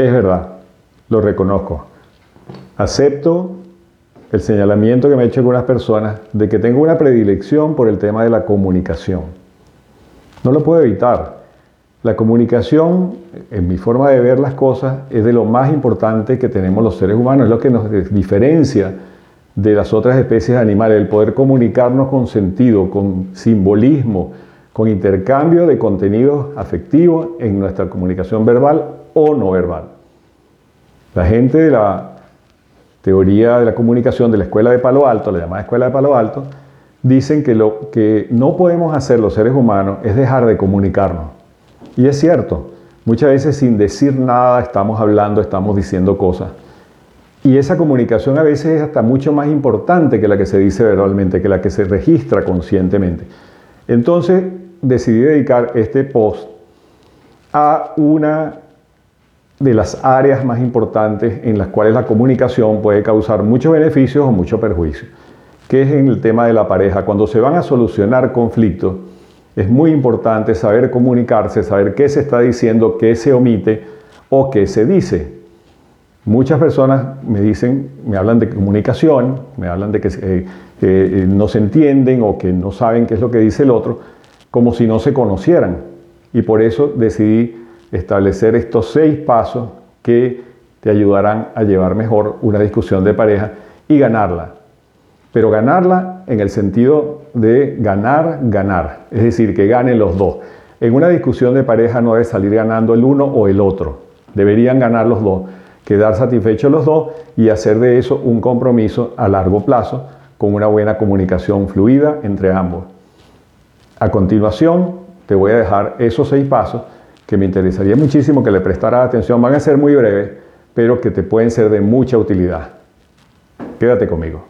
Es verdad, lo reconozco. Acepto el señalamiento que me ha hecho algunas personas de que tengo una predilección por el tema de la comunicación. No lo puedo evitar. La comunicación, en mi forma de ver las cosas, es de lo más importante que tenemos los seres humanos, es lo que nos diferencia de las otras especies animales, el poder comunicarnos con sentido, con simbolismo, con intercambio de contenidos afectivos en nuestra comunicación verbal o no verbal. La gente de la teoría de la comunicación de la escuela de Palo Alto, la llamada escuela de Palo Alto, dicen que lo que no podemos hacer los seres humanos es dejar de comunicarnos. Y es cierto, muchas veces sin decir nada estamos hablando, estamos diciendo cosas. Y esa comunicación a veces es hasta mucho más importante que la que se dice verbalmente, que la que se registra conscientemente. Entonces decidí dedicar este post a una de las áreas más importantes en las cuales la comunicación puede causar muchos beneficios o mucho perjuicio, que es en el tema de la pareja. Cuando se van a solucionar conflictos, es muy importante saber comunicarse, saber qué se está diciendo, qué se omite o qué se dice. Muchas personas me dicen, me hablan de comunicación, me hablan de que eh, eh, no se entienden o que no saben qué es lo que dice el otro, como si no se conocieran. Y por eso decidí establecer estos seis pasos que te ayudarán a llevar mejor una discusión de pareja y ganarla. Pero ganarla en el sentido de ganar, ganar. Es decir, que ganen los dos. En una discusión de pareja no debe salir ganando el uno o el otro. Deberían ganar los dos, quedar satisfechos los dos y hacer de eso un compromiso a largo plazo con una buena comunicación fluida entre ambos. A continuación, te voy a dejar esos seis pasos que me interesaría muchísimo que le prestaras atención. Van a ser muy breves, pero que te pueden ser de mucha utilidad. Quédate conmigo.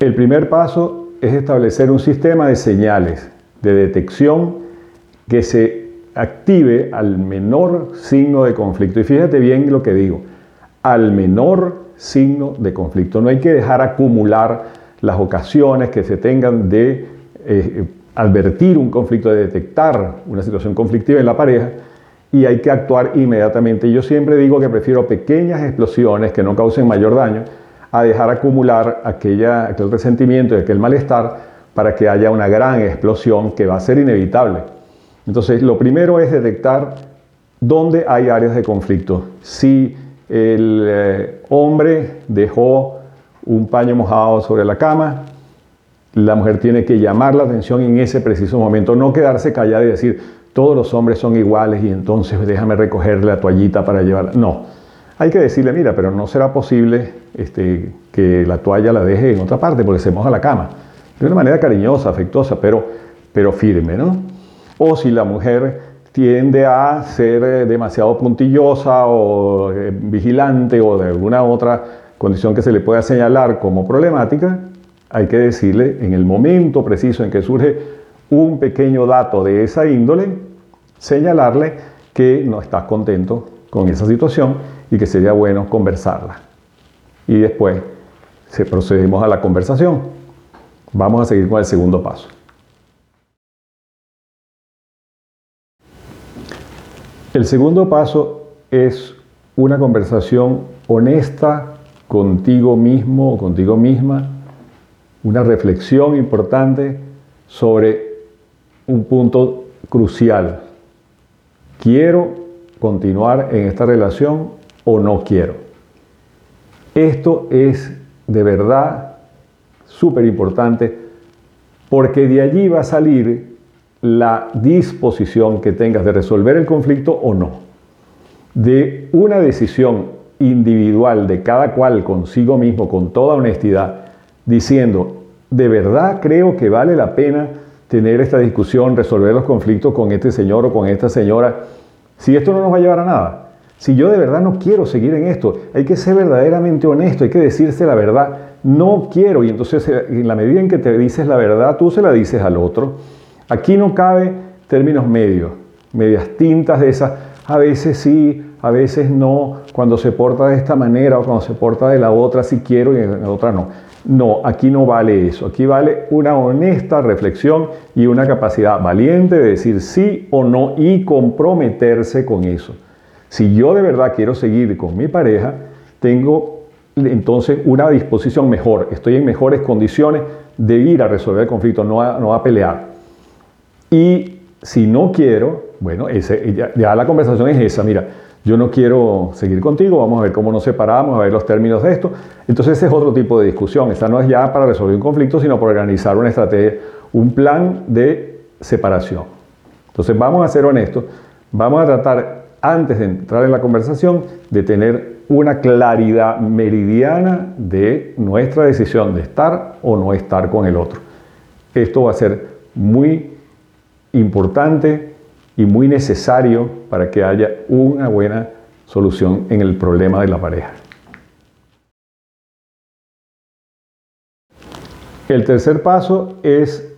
El primer paso es establecer un sistema de señales de detección que se active al menor signo de conflicto. Y fíjate bien lo que digo, al menor signo de conflicto. No hay que dejar acumular las ocasiones que se tengan de eh, advertir un conflicto, de detectar una situación conflictiva en la pareja y hay que actuar inmediatamente. Yo siempre digo que prefiero pequeñas explosiones que no causen mayor daño a dejar acumular aquella, aquel resentimiento y aquel malestar para que haya una gran explosión que va a ser inevitable. Entonces, lo primero es detectar dónde hay áreas de conflicto. Si el eh, hombre dejó un paño mojado sobre la cama, la mujer tiene que llamar la atención en ese preciso momento, no quedarse callada y decir, todos los hombres son iguales y entonces déjame recogerle la toallita para llevarla. No, hay que decirle, mira, pero no será posible este, que la toalla la deje en otra parte porque se moja la cama. De una manera cariñosa, afectuosa, pero, pero firme, ¿no? O si la mujer tiende a ser eh, demasiado puntillosa o eh, vigilante o de alguna otra condición que se le pueda señalar como problemática, hay que decirle en el momento preciso en que surge un pequeño dato de esa índole, señalarle que no estás contento con esa situación y que sería bueno conversarla. Y después se procedemos a la conversación. Vamos a seguir con el segundo paso. El segundo paso es una conversación honesta contigo mismo o contigo misma, una reflexión importante sobre un punto crucial. ¿Quiero continuar en esta relación o no quiero. Esto es de verdad súper importante porque de allí va a salir la disposición que tengas de resolver el conflicto o no. De una decisión individual de cada cual consigo mismo con toda honestidad, diciendo, de verdad creo que vale la pena tener esta discusión, resolver los conflictos con este señor o con esta señora, si esto no nos va a llevar a nada. Si yo de verdad no quiero seguir en esto, hay que ser verdaderamente honesto, hay que decirse la verdad. No quiero. Y entonces, eh, en la medida en que te dices la verdad, tú se la dices al otro. Aquí no cabe términos medios, medias tintas de esas, a veces sí, a veces no, cuando se porta de esta manera o cuando se porta de la otra sí quiero y en la otra no. No, aquí no vale eso, aquí vale una honesta reflexión y una capacidad valiente de decir sí o no y comprometerse con eso. Si yo de verdad quiero seguir con mi pareja, tengo entonces una disposición mejor, estoy en mejores condiciones de ir a resolver el conflicto, no a pelear. Y si no quiero, bueno, ese, ya, la conversación es esa, mira, yo no quiero seguir contigo, vamos a ver cómo nos separamos, a ver los términos de esto. Entonces ese es otro tipo de discusión, esta no es ya para resolver un conflicto, sino para organizar una estrategia, un plan de separación. Entonces vamos a ser honestos, vamos a tratar antes de entrar en la conversación de tener una claridad meridiana de nuestra decisión de estar o no estar con el otro. Esto va a ser muy importante y muy necesario para que haya una buena solución en el problema de la pareja. El tercer paso es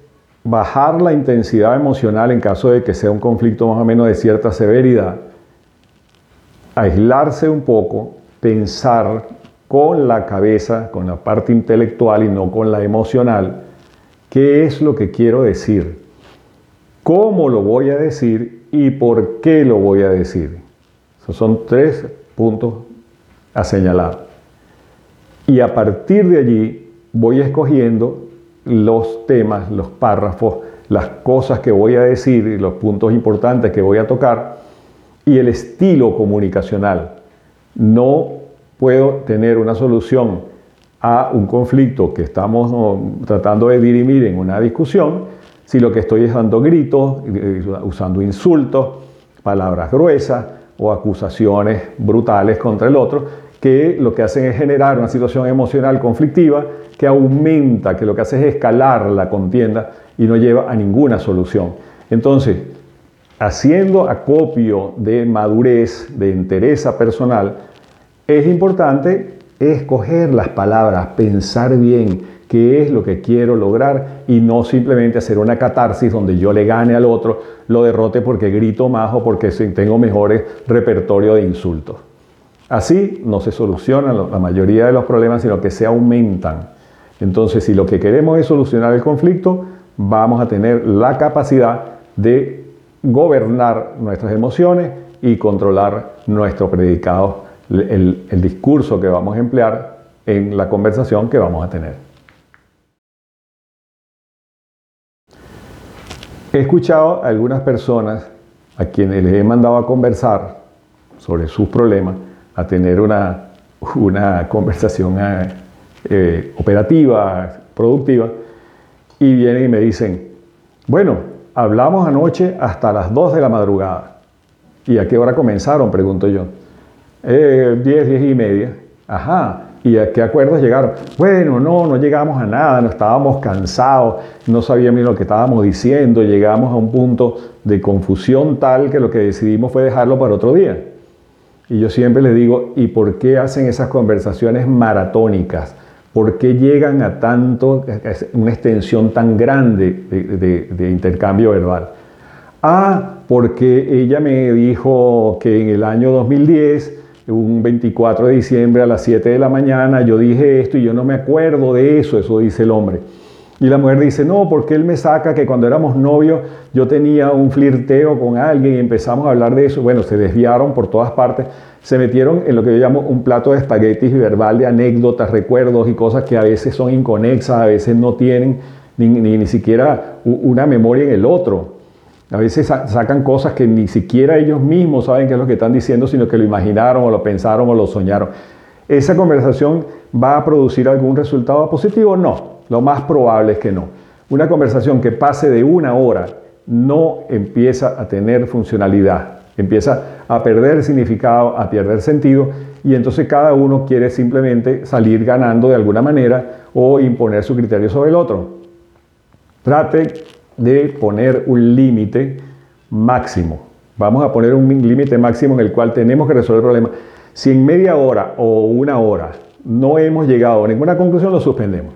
bajar la intensidad emocional en caso de que sea un conflicto más o menos de cierta severidad, aislarse un poco, pensar con la cabeza, con la parte intelectual y no con la emocional, qué es lo que quiero decir cómo lo voy a decir y por qué lo voy a decir. Esos son tres puntos a señalar. Y a partir de allí voy escogiendo los temas, los párrafos, las cosas que voy a decir y los puntos importantes que voy a tocar y el estilo comunicacional. No puedo tener una solución a un conflicto que estamos tratando de dirimir en una discusión si lo que estoy es dando gritos, eh, usando insultos, palabras gruesas o acusaciones brutales contra el otro, que lo que hacen es generar una situación emocional conflictiva que aumenta, que lo que hace es escalar la contienda y no lleva a ninguna solución. Entonces, haciendo acopio de madurez, de entereza personal, es importante escoger las palabras, pensar bien, qué es lo que quiero lograr y no simplemente hacer una catarsis donde yo le gane al otro, lo derrote porque grito más o porque tengo mejores repertorio de insultos. Así no se solucionan la mayoría de los problemas, sino que se aumentan. Entonces, si lo que queremos es solucionar el conflicto, vamos a tener la capacidad de gobernar nuestras emociones y controlar nuestro predicado, el, el discurso que vamos a emplear en la conversación que vamos a tener. He escuchado a algunas personas a quienes les he mandado a conversar sobre sus problemas, a tener una, una conversación eh, eh, operativa, productiva, y vienen y me dicen, bueno, hablamos anoche hasta las 2 de la madrugada. ¿Y a qué hora comenzaron? Pregunto yo. Eh, 10, 10 y media. Ajá. ¿Y a qué acuerdos llegaron? Bueno, no, no llegamos a nada, no estábamos cansados, no sabíamos lo que estábamos diciendo, llegamos a un punto de confusión tal que lo que decidimos fue dejarlo para otro día. Y yo siempre les digo, ¿y por qué hacen esas conversaciones maratónicas? ¿Por qué llegan a tanto, una extensión tan grande de, de intercambio verbal? Ah, porque ella me dijo que en el año 2010 un 24 de diciembre a las 7 de la mañana, yo dije esto y yo no me acuerdo de eso, eso dice el hombre. Y la mujer dice, no, porque él me saca que cuando éramos novios yo tenía un flirteo con alguien y empezamos a hablar de eso. Bueno, se desviaron por todas partes, se metieron en lo que yo llamo un plato de espaguetis verbal de anécdotas, recuerdos y cosas que a veces son inconexas, a veces no tienen ni, ni, ni siquiera una memoria en el otro. A veces sacan cosas que ni siquiera ellos mismos saben qué es lo que están diciendo, sino que lo imaginaron o lo pensaron o lo soñaron. ¿Esa conversación va a producir algún resultado positivo? No, lo más probable es que no. Una conversación que pase de una hora no empieza a tener funcionalidad, empieza a perder significado, a perder sentido y entonces cada uno quiere simplemente salir ganando de alguna manera o imponer su criterio sobre el otro. Trate de poner un límite máximo. Vamos a poner un límite máximo en el cual tenemos que resolver el problema. Si en media hora o una hora no hemos llegado a ninguna conclusión, lo suspendemos.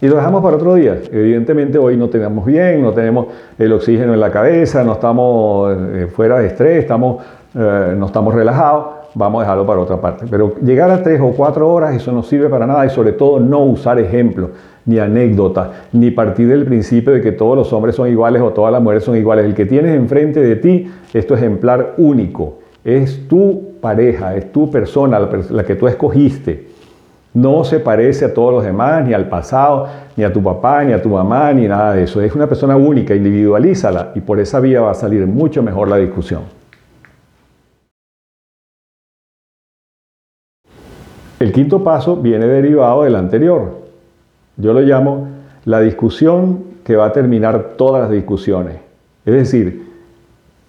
Y lo dejamos para otro día. Evidentemente hoy no tenemos bien, no tenemos el oxígeno en la cabeza, no estamos eh, fuera de estrés, estamos eh, no estamos relajados, vamos a dejarlo para otra parte. Pero llegar a tres o cuatro horas, eso no sirve para nada y sobre todo no usar ejemplos, ni anécdotas, ni partir del principio de que todos los hombres son iguales o todas las mujeres son iguales. El que tienes enfrente de ti es tu ejemplar único, es tu pareja, es tu persona, la que tú escogiste. No se parece a todos los demás, ni al pasado, ni a tu papá, ni a tu mamá, ni nada de eso. Es una persona única, individualízala y por esa vía va a salir mucho mejor la discusión. El quinto paso viene derivado del anterior. Yo lo llamo la discusión que va a terminar todas las discusiones. Es decir,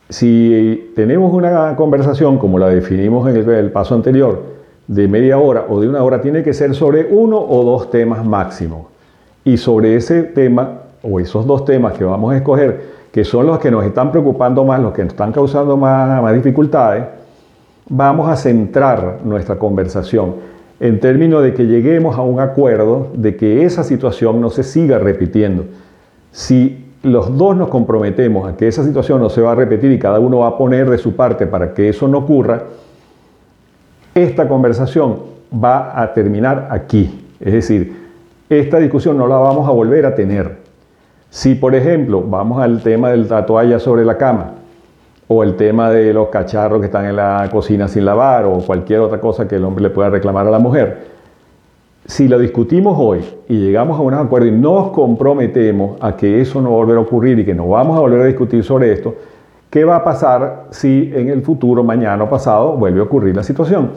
si tenemos una conversación como la definimos en el, paso anterior, de media hora o de una hora, tiene que ser sobre uno o dos temas máximo. Y sobre ese tema o esos dos temas que vamos a escoger, que son los que nos están preocupando más, los que nos están causando más, más dificultades, vamos a centrar nuestra conversación en términos de que lleguemos a un acuerdo de que esa situación no se siga repitiendo. Si los dos nos comprometemos a que esa situación no se va a repetir y cada uno va a poner de su parte para que eso no ocurra, esta conversación va a terminar aquí. Es decir, esta discusión no la vamos a volver a tener. Si, por ejemplo, vamos al tema del toalla sobre la cama, o el tema de los cacharros que están en la cocina sin lavar, o cualquier otra cosa que el hombre le pueda reclamar a la mujer, si lo discutimos hoy y llegamos a un acuerdo y nos comprometemos a que eso no va a volver a ocurrir y que no vamos a volver a discutir sobre esto, ¿qué va a pasar si en el futuro, mañana o pasado, vuelve a ocurrir la situación?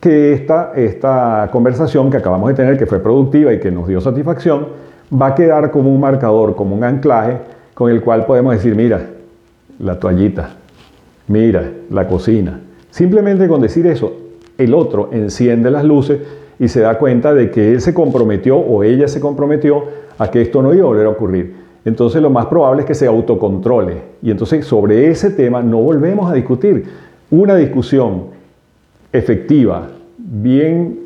Que esta, esta conversación que acabamos de tener, que fue productiva y que nos dio satisfacción, va a quedar como un marcador, como un anclaje con el cual podemos decir, mira, la toallita, mira, la cocina. Simplemente con decir eso, el otro enciende las luces y se da cuenta de que él se comprometió o ella se comprometió a que esto no iba a volver a ocurrir. Entonces lo más probable es que se autocontrole y entonces sobre ese tema no volvemos a discutir. Una discusión efectiva, bien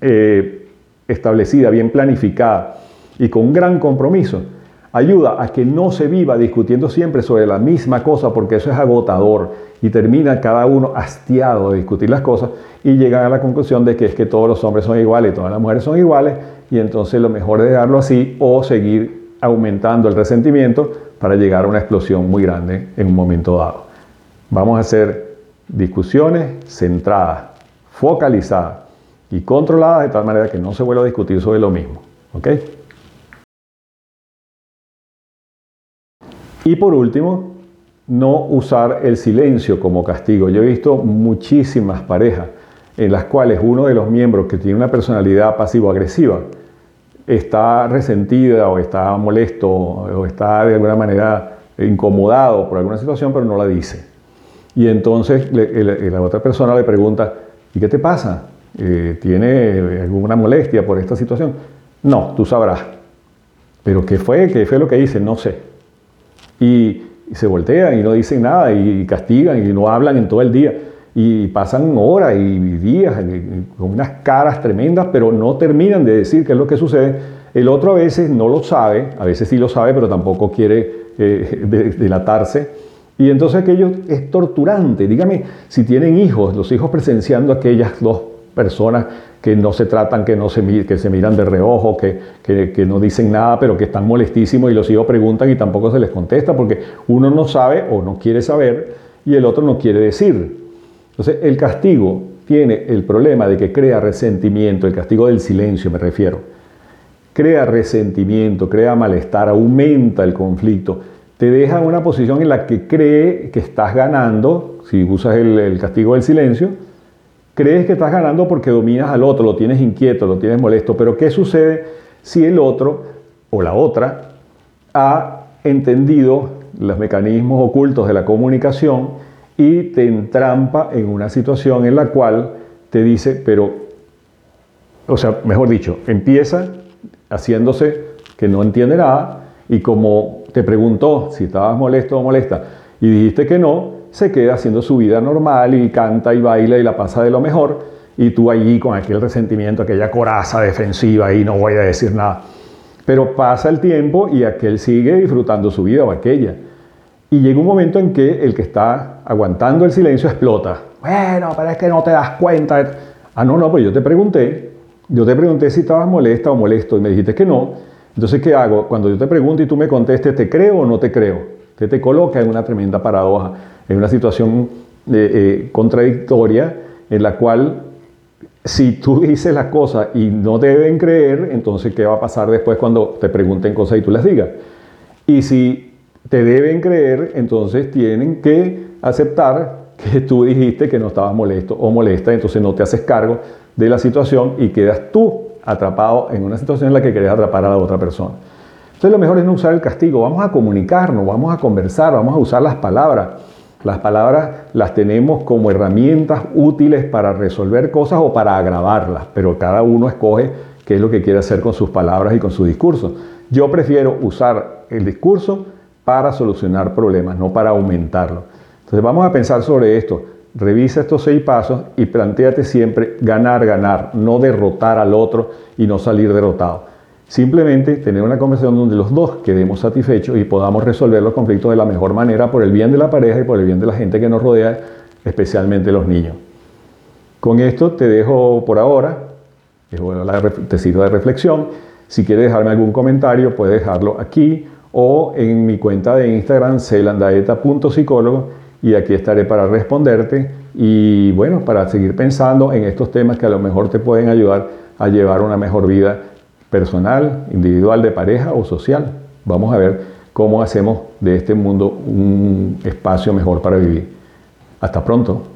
eh, establecida, bien planificada y con gran compromiso, ayuda a que no se viva discutiendo siempre sobre la misma cosa porque eso es agotador y termina cada uno hastiado de discutir las cosas y llegan a la conclusión de que es que todos los hombres son iguales y todas las mujeres son iguales y entonces lo mejor es dejarlo así o seguir aumentando el resentimiento para llegar a una explosión muy grande en un momento dado. Vamos a hacer discusiones centradas, focalizadas y controladas de tal manera que no se vuelva a discutir sobre lo mismo. Y por último, no usar el silencio como castigo. Yo he visto muchísimas parejas en las cuales uno de los miembros que tiene una personalidad pasivo-agresiva está resentida o está molesto o está de alguna manera incomodado por alguna situación, pero no la dice. Y entonces la otra persona le pregunta, ¿y qué te pasa? Eh, ¿Tiene alguna molestia por esta situación? No, tú sabrás. ¿Pero qué fue? ¿Qué fue lo que hice? No sé. Y, se voltean y no dicen nada y castigan y no hablan en todo el día. Y pasan horas y días con unas caras tremendas, pero no terminan de decir qué es lo que sucede. El otro a veces no lo sabe, a veces sí lo sabe, pero tampoco quiere eh, delatarse. Y entonces aquello es torturante. Dígame, si tienen hijos, los hijos presenciando aquellas dos personas que no se tratan, que, no se, que se miran de reojo, que, que, no dicen nada, pero que están molestísimos y los hijos preguntan y tampoco se les contesta porque uno no sabe o no quiere saber y el otro no quiere decir. Entonces el castigo tiene el problema de que crea resentimiento, el castigo del silencio me refiero. Crea resentimiento, crea malestar, aumenta el conflicto, te deja en una posición en la que cree que estás ganando, si usas el castigo del silencio, Crees que estás ganando porque dominas al otro, lo tienes inquieto, lo tienes molesto, pero ¿qué sucede si el otro o la otra ha entendido los mecanismos ocultos de la comunicación y te entrampa en una situación en la cual te dice, pero, o sea, mejor dicho, empieza haciéndose que no entiende nada y como te preguntó si estabas molesto o molesta y dijiste que no, se queda haciendo su vida normal y canta y baila y la pasa de lo mejor, y tú allí con aquel resentimiento, aquella coraza defensiva y no voy a decir nada. Pero pasa el tiempo y aquel sigue disfrutando su vida o aquella. Y llega un momento en que el que está aguantando el silencio explota. Bueno, pero es que no te das cuenta. Ah, no, no, pues yo te pregunté. Yo te pregunté si estabas molesta o molesto y me dijiste que no. Entonces, ¿qué hago? Cuando yo te pregunto y tú me contestes, ¿te creo o no te creo? Te te coloca en una tremenda paradoja, en una situación eh, eh, contradictoria en la cual si tú dices las cosas y no te deben creer, entonces ¿qué va a pasar después cuando te pregunten cosas y tú las digas? Y si te deben creer, entonces tienen que aceptar que tú dijiste que no estabas molesto o molesta, entonces no te haces cargo de la situación y quedas tú atrapado en una situación en la que quieres atrapar a la otra persona. Entonces lo mejor es no usar el castigo, vamos a comunicarnos, vamos a conversar, vamos a usar las palabras. Las palabras las tenemos como herramientas útiles para resolver cosas o para agravarlas, pero cada uno escoge qué es lo que quiere hacer con sus palabras y con su discurso. Yo prefiero usar el discurso para solucionar problemas, no para aumentarlo. Entonces vamos a pensar sobre esto. Revisa estos seis pasos y planteate siempre ganar, ganar, no derrotar al otro y no salir derrotado. Simplemente tener una conversación donde los dos quedemos satisfechos y podamos resolver los conflictos de la mejor manera por el bien de la pareja y por el bien de la gente que nos rodea, especialmente los niños. Con esto te dejo por ahora, te sirvo de reflexión. Si quieres dejarme algún comentario, puedes dejarlo aquí o en mi cuenta de Instagram, celandaeta.psicólogo, y aquí estaré para responderte y bueno, para seguir pensando en estos temas que a lo mejor te pueden ayudar a llevar una mejor vida personal, individual, de pareja o social. Vamos a ver cómo hacemos de este mundo un espacio mejor para vivir. Hasta pronto.